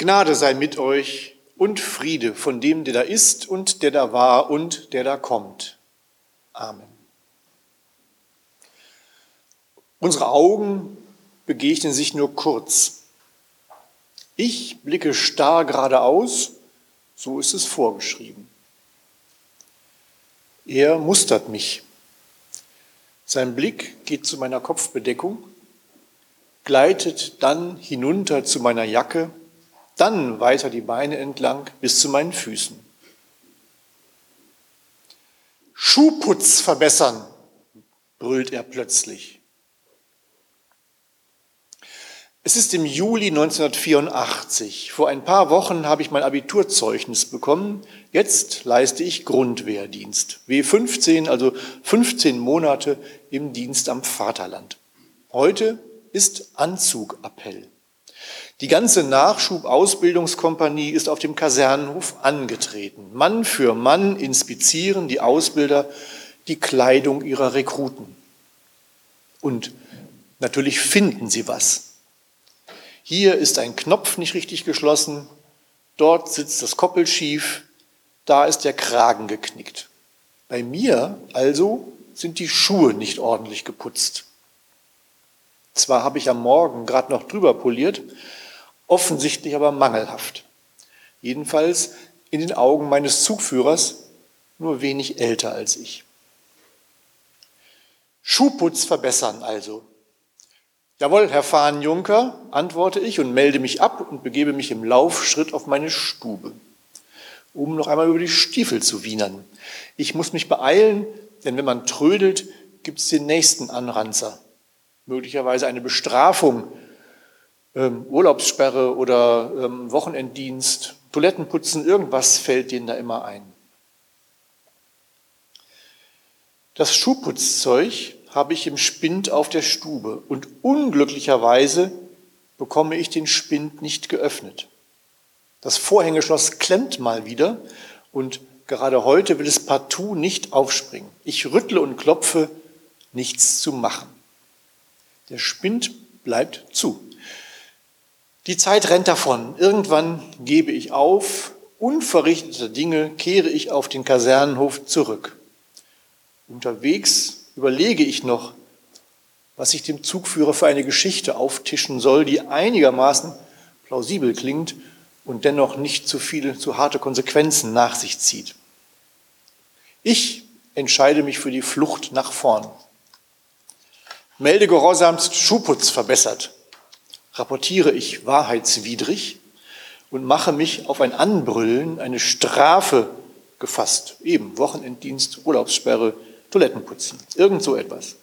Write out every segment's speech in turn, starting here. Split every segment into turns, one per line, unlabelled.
Gnade sei mit euch und Friede von dem, der da ist und der da war und der da kommt. Amen. Unsere Augen begegnen sich nur kurz. Ich blicke starr geradeaus, so ist es vorgeschrieben. Er mustert mich. Sein Blick geht zu meiner Kopfbedeckung, gleitet dann hinunter zu meiner Jacke, dann weiter die Beine entlang bis zu meinen Füßen. Schuhputz verbessern, brüllt er plötzlich. Es ist im Juli 1984. Vor ein paar Wochen habe ich mein Abiturzeugnis bekommen. Jetzt leiste ich Grundwehrdienst. W15, also 15 Monate im Dienst am Vaterland. Heute ist Anzugappell. Die ganze Nachschubausbildungskompanie ist auf dem Kasernenhof angetreten. Mann für Mann inspizieren die Ausbilder die Kleidung ihrer Rekruten. Und natürlich finden sie was. Hier ist ein Knopf nicht richtig geschlossen, dort sitzt das Koppel schief, da ist der Kragen geknickt. Bei mir also sind die Schuhe nicht ordentlich geputzt. Zwar habe ich am Morgen gerade noch drüber poliert, offensichtlich aber mangelhaft. Jedenfalls in den Augen meines Zugführers nur wenig älter als ich. Schuhputz verbessern also. Jawohl, Herr Fahnenjunker, antworte ich und melde mich ab und begebe mich im Laufschritt auf meine Stube, um noch einmal über die Stiefel zu wienern. Ich muss mich beeilen, denn wenn man trödelt, gibt es den nächsten Anranzer. Möglicherweise eine Bestrafung ähm, Urlaubssperre oder ähm, Wochenenddienst, Toilettenputzen, irgendwas fällt denen da immer ein. Das Schuhputzzeug habe ich im Spind auf der Stube und unglücklicherweise bekomme ich den Spind nicht geöffnet. Das Vorhängeschloss klemmt mal wieder und gerade heute will es partout nicht aufspringen. Ich rüttle und klopfe, nichts zu machen. Der Spind bleibt zu. Die Zeit rennt davon. Irgendwann gebe ich auf. Unverrichteter Dinge kehre ich auf den Kasernenhof zurück. Unterwegs überlege ich noch, was ich dem Zugführer für eine Geschichte auftischen soll, die einigermaßen plausibel klingt und dennoch nicht zu viele, zu harte Konsequenzen nach sich zieht. Ich entscheide mich für die Flucht nach vorn. Melde gehorsamst Schuhputz verbessert rapportiere ich wahrheitswidrig und mache mich auf ein Anbrüllen, eine Strafe gefasst. Eben Wochenenddienst, Urlaubssperre, Toilettenputzen, irgend so etwas.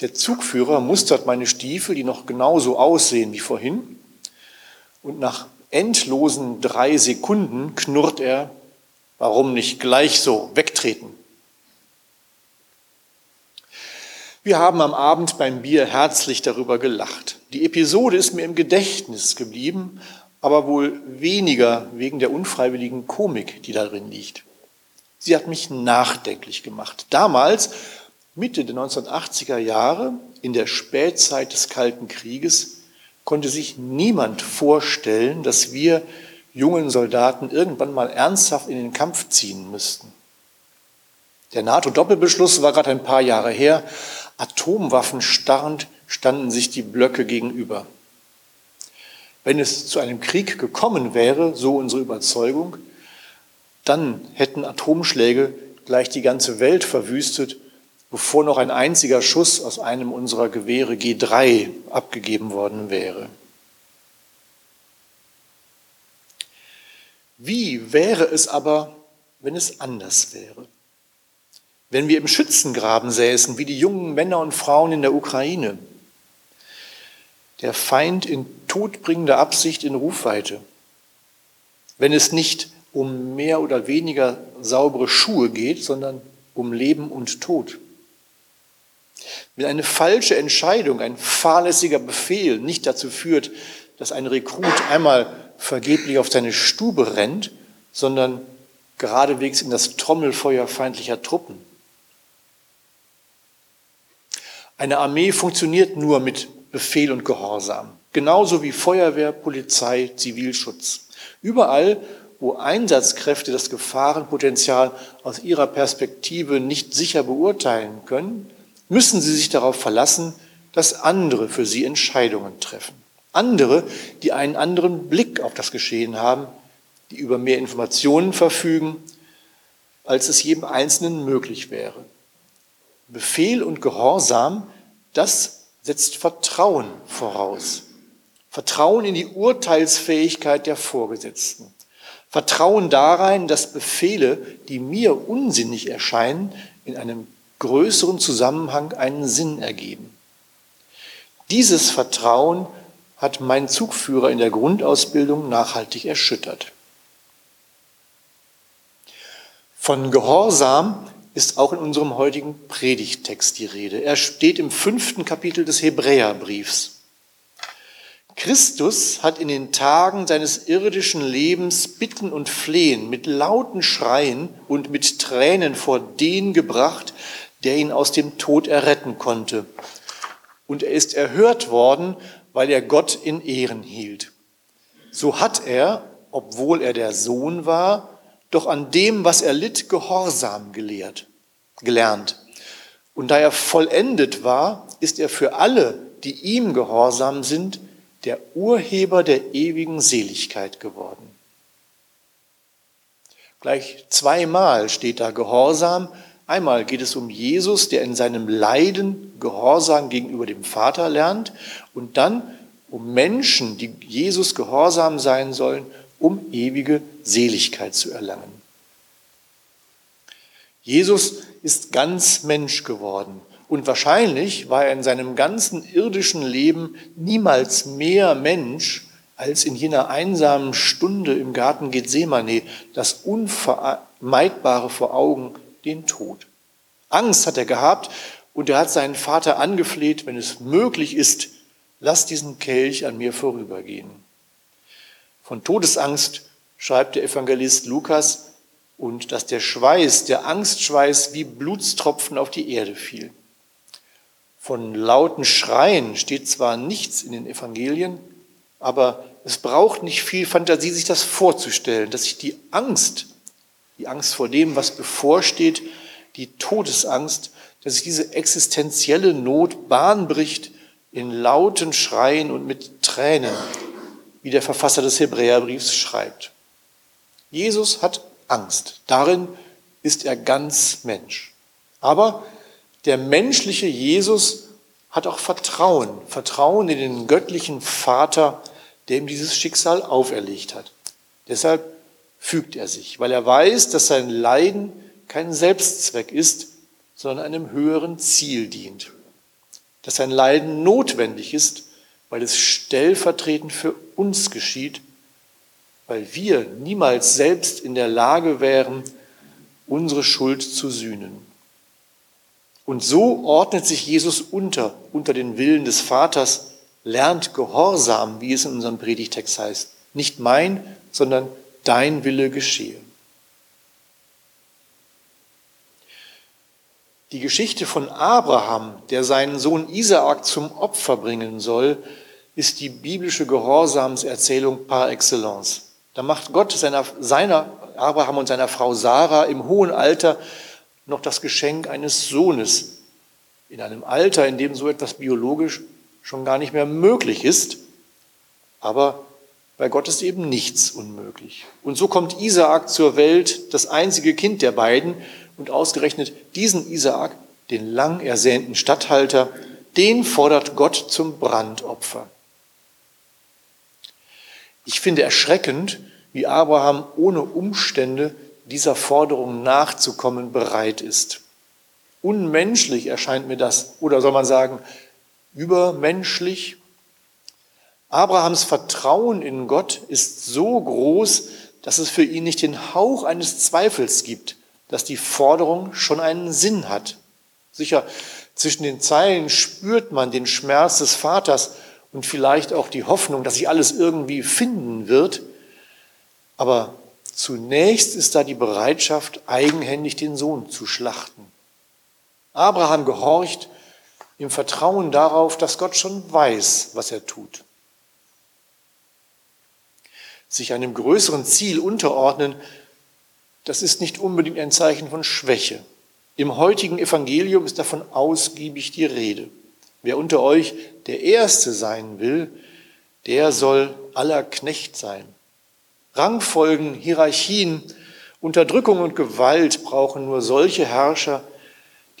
Der Zugführer mustert meine Stiefel, die noch genauso aussehen wie vorhin, und nach endlosen drei Sekunden knurrt er, warum nicht gleich so wegtreten? Wir haben am Abend beim Bier herzlich darüber gelacht. Die Episode ist mir im Gedächtnis geblieben, aber wohl weniger wegen der unfreiwilligen Komik, die darin liegt. Sie hat mich nachdenklich gemacht. Damals, Mitte der 1980er Jahre, in der Spätzeit des Kalten Krieges, konnte sich niemand vorstellen, dass wir jungen Soldaten irgendwann mal ernsthaft in den Kampf ziehen müssten. Der NATO-Doppelbeschluss war gerade ein paar Jahre her. Atomwaffen starrend standen sich die Blöcke gegenüber. Wenn es zu einem Krieg gekommen wäre, so unsere Überzeugung, dann hätten Atomschläge gleich die ganze Welt verwüstet, bevor noch ein einziger Schuss aus einem unserer Gewehre G3 abgegeben worden wäre. Wie wäre es aber, wenn es anders wäre? Wenn wir im Schützengraben säßen, wie die jungen Männer und Frauen in der Ukraine, der Feind in todbringender Absicht in Rufweite. Wenn es nicht um mehr oder weniger saubere Schuhe geht, sondern um Leben und Tod. Wenn eine falsche Entscheidung, ein fahrlässiger Befehl nicht dazu führt, dass ein Rekrut einmal vergeblich auf seine Stube rennt, sondern geradewegs in das Trommelfeuer feindlicher Truppen. Eine Armee funktioniert nur mit Befehl und Gehorsam. Genauso wie Feuerwehr, Polizei, Zivilschutz. Überall, wo Einsatzkräfte das Gefahrenpotenzial aus ihrer Perspektive nicht sicher beurteilen können, müssen sie sich darauf verlassen, dass andere für sie Entscheidungen treffen. Andere, die einen anderen Blick auf das Geschehen haben, die über mehr Informationen verfügen, als es jedem Einzelnen möglich wäre. Befehl und Gehorsam, das setzt Vertrauen voraus. Vertrauen in die Urteilsfähigkeit der Vorgesetzten. Vertrauen darein, dass Befehle, die mir unsinnig erscheinen, in einem größeren Zusammenhang einen Sinn ergeben. Dieses Vertrauen hat mein Zugführer in der Grundausbildung nachhaltig erschüttert. Von Gehorsam ist auch in unserem heutigen Predigttext die Rede. Er steht im fünften Kapitel des Hebräerbriefs. Christus hat in den Tagen seines irdischen Lebens Bitten und Flehen mit lauten Schreien und mit Tränen vor den gebracht, der ihn aus dem Tod erretten konnte. Und er ist erhört worden, weil er Gott in Ehren hielt. So hat er, obwohl er der Sohn war, doch an dem, was er litt, Gehorsam gelehrt, gelernt. Und da er vollendet war, ist er für alle, die ihm gehorsam sind, der Urheber der ewigen Seligkeit geworden. Gleich zweimal steht da Gehorsam. Einmal geht es um Jesus, der in seinem Leiden Gehorsam gegenüber dem Vater lernt und dann um Menschen, die Jesus gehorsam sein sollen, um ewige Seligkeit zu erlangen. Jesus ist ganz Mensch geworden und wahrscheinlich war er in seinem ganzen irdischen Leben niemals mehr Mensch als in jener einsamen Stunde im Garten Gethsemane, das Unvermeidbare vor Augen, den Tod. Angst hat er gehabt und er hat seinen Vater angefleht, wenn es möglich ist, lass diesen Kelch an mir vorübergehen. Von Todesangst schreibt der Evangelist Lukas und dass der Schweiß, der Angstschweiß wie Blutstropfen auf die Erde fiel. Von lauten Schreien steht zwar nichts in den Evangelien, aber es braucht nicht viel Fantasie, sich das vorzustellen, dass sich die Angst, die Angst vor dem, was bevorsteht, die Todesangst, dass sich diese existenzielle Not Bahn bricht in lauten Schreien und mit Tränen, wie der Verfasser des Hebräerbriefs schreibt. Jesus hat Angst. Darin ist er ganz Mensch. Aber der menschliche Jesus hat auch Vertrauen, Vertrauen in den göttlichen Vater, der ihm dieses Schicksal auferlegt hat. Deshalb fügt er sich, weil er weiß, dass sein Leiden kein Selbstzweck ist, sondern einem höheren Ziel dient. Dass sein Leiden notwendig ist, weil es stellvertretend für uns geschieht, weil wir niemals selbst in der Lage wären, unsere Schuld zu sühnen. Und so ordnet sich Jesus unter, unter den Willen des Vaters, lernt Gehorsam, wie es in unserem Predigtext heißt. Nicht mein, sondern dein Wille geschehe. Die Geschichte von Abraham, der seinen Sohn Isaak zum Opfer bringen soll, ist die biblische Gehorsamserzählung par excellence. Da macht Gott seiner, seiner Abraham und seiner Frau Sarah im hohen Alter noch das Geschenk eines Sohnes in einem Alter, in dem so etwas biologisch schon gar nicht mehr möglich ist. Aber bei Gott ist eben nichts unmöglich. Und so kommt Isaak zur Welt, das einzige Kind der beiden. Und ausgerechnet diesen Isaak, den lang ersehnten Statthalter, den fordert Gott zum Brandopfer. Ich finde erschreckend, wie Abraham ohne Umstände dieser Forderung nachzukommen bereit ist. Unmenschlich erscheint mir das, oder soll man sagen, übermenschlich. Abrahams Vertrauen in Gott ist so groß, dass es für ihn nicht den Hauch eines Zweifels gibt, dass die Forderung schon einen Sinn hat. Sicher, zwischen den Zeilen spürt man den Schmerz des Vaters und vielleicht auch die Hoffnung, dass sich alles irgendwie finden wird. Aber Zunächst ist da die Bereitschaft, eigenhändig den Sohn zu schlachten. Abraham gehorcht im Vertrauen darauf, dass Gott schon weiß, was er tut. sich einem größeren Ziel unterordnen, das ist nicht unbedingt ein Zeichen von Schwäche. Im heutigen Evangelium ist davon ausgiebig die Rede. Wer unter euch der Erste sein will, der soll aller Knecht sein. Rangfolgen, Hierarchien, Unterdrückung und Gewalt brauchen nur solche Herrscher,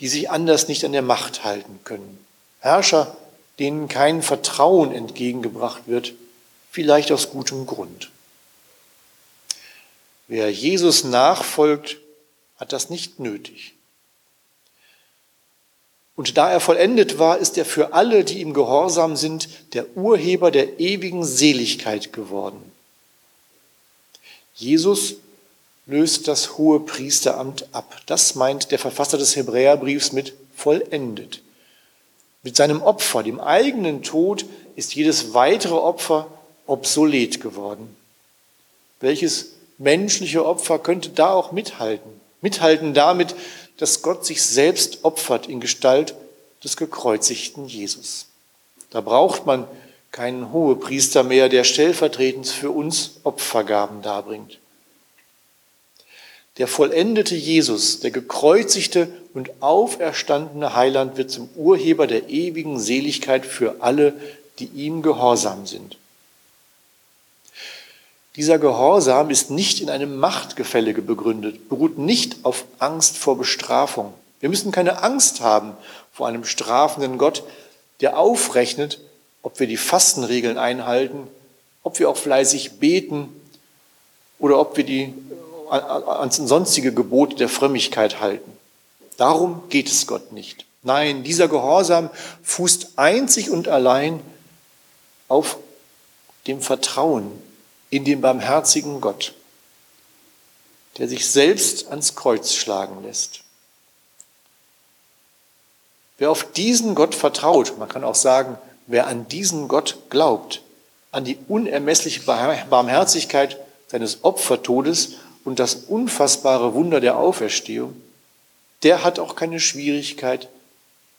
die sich anders nicht an der Macht halten können. Herrscher, denen kein Vertrauen entgegengebracht wird, vielleicht aus gutem Grund. Wer Jesus nachfolgt, hat das nicht nötig. Und da er vollendet war, ist er für alle, die ihm gehorsam sind, der Urheber der ewigen Seligkeit geworden. Jesus löst das hohe Priesteramt ab. Das meint der Verfasser des Hebräerbriefs mit vollendet. Mit seinem Opfer, dem eigenen Tod, ist jedes weitere Opfer obsolet geworden. Welches menschliche Opfer könnte da auch mithalten? Mithalten damit, dass Gott sich selbst opfert in Gestalt des gekreuzigten Jesus. Da braucht man keinen Hohepriester mehr, der stellvertretend für uns Opfergaben darbringt. Der vollendete Jesus, der gekreuzigte und auferstandene Heiland wird zum Urheber der ewigen Seligkeit für alle, die ihm gehorsam sind. Dieser Gehorsam ist nicht in einem Machtgefälle begründet, beruht nicht auf Angst vor Bestrafung. Wir müssen keine Angst haben vor einem strafenden Gott, der aufrechnet, ob wir die Fastenregeln einhalten, ob wir auch fleißig beten oder ob wir die ans sonstige Gebote der Frömmigkeit halten. Darum geht es Gott nicht. Nein, dieser Gehorsam fußt einzig und allein auf dem Vertrauen in den barmherzigen Gott, der sich selbst ans Kreuz schlagen lässt. Wer auf diesen Gott vertraut, man kann auch sagen, wer an diesen Gott glaubt, an die unermessliche Barmherzigkeit seines Opfertodes und das unfassbare Wunder der Auferstehung, der hat auch keine Schwierigkeit,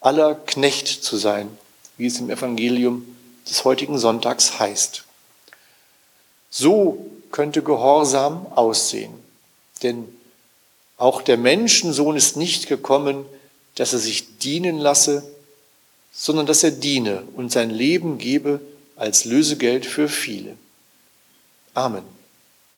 aller Knecht zu sein, wie es im Evangelium des heutigen Sonntags heißt. So könnte Gehorsam aussehen. Denn auch der Menschensohn ist nicht gekommen, dass er sich dienen lasse, sondern dass er diene und sein Leben gebe als Lösegeld für viele. Amen.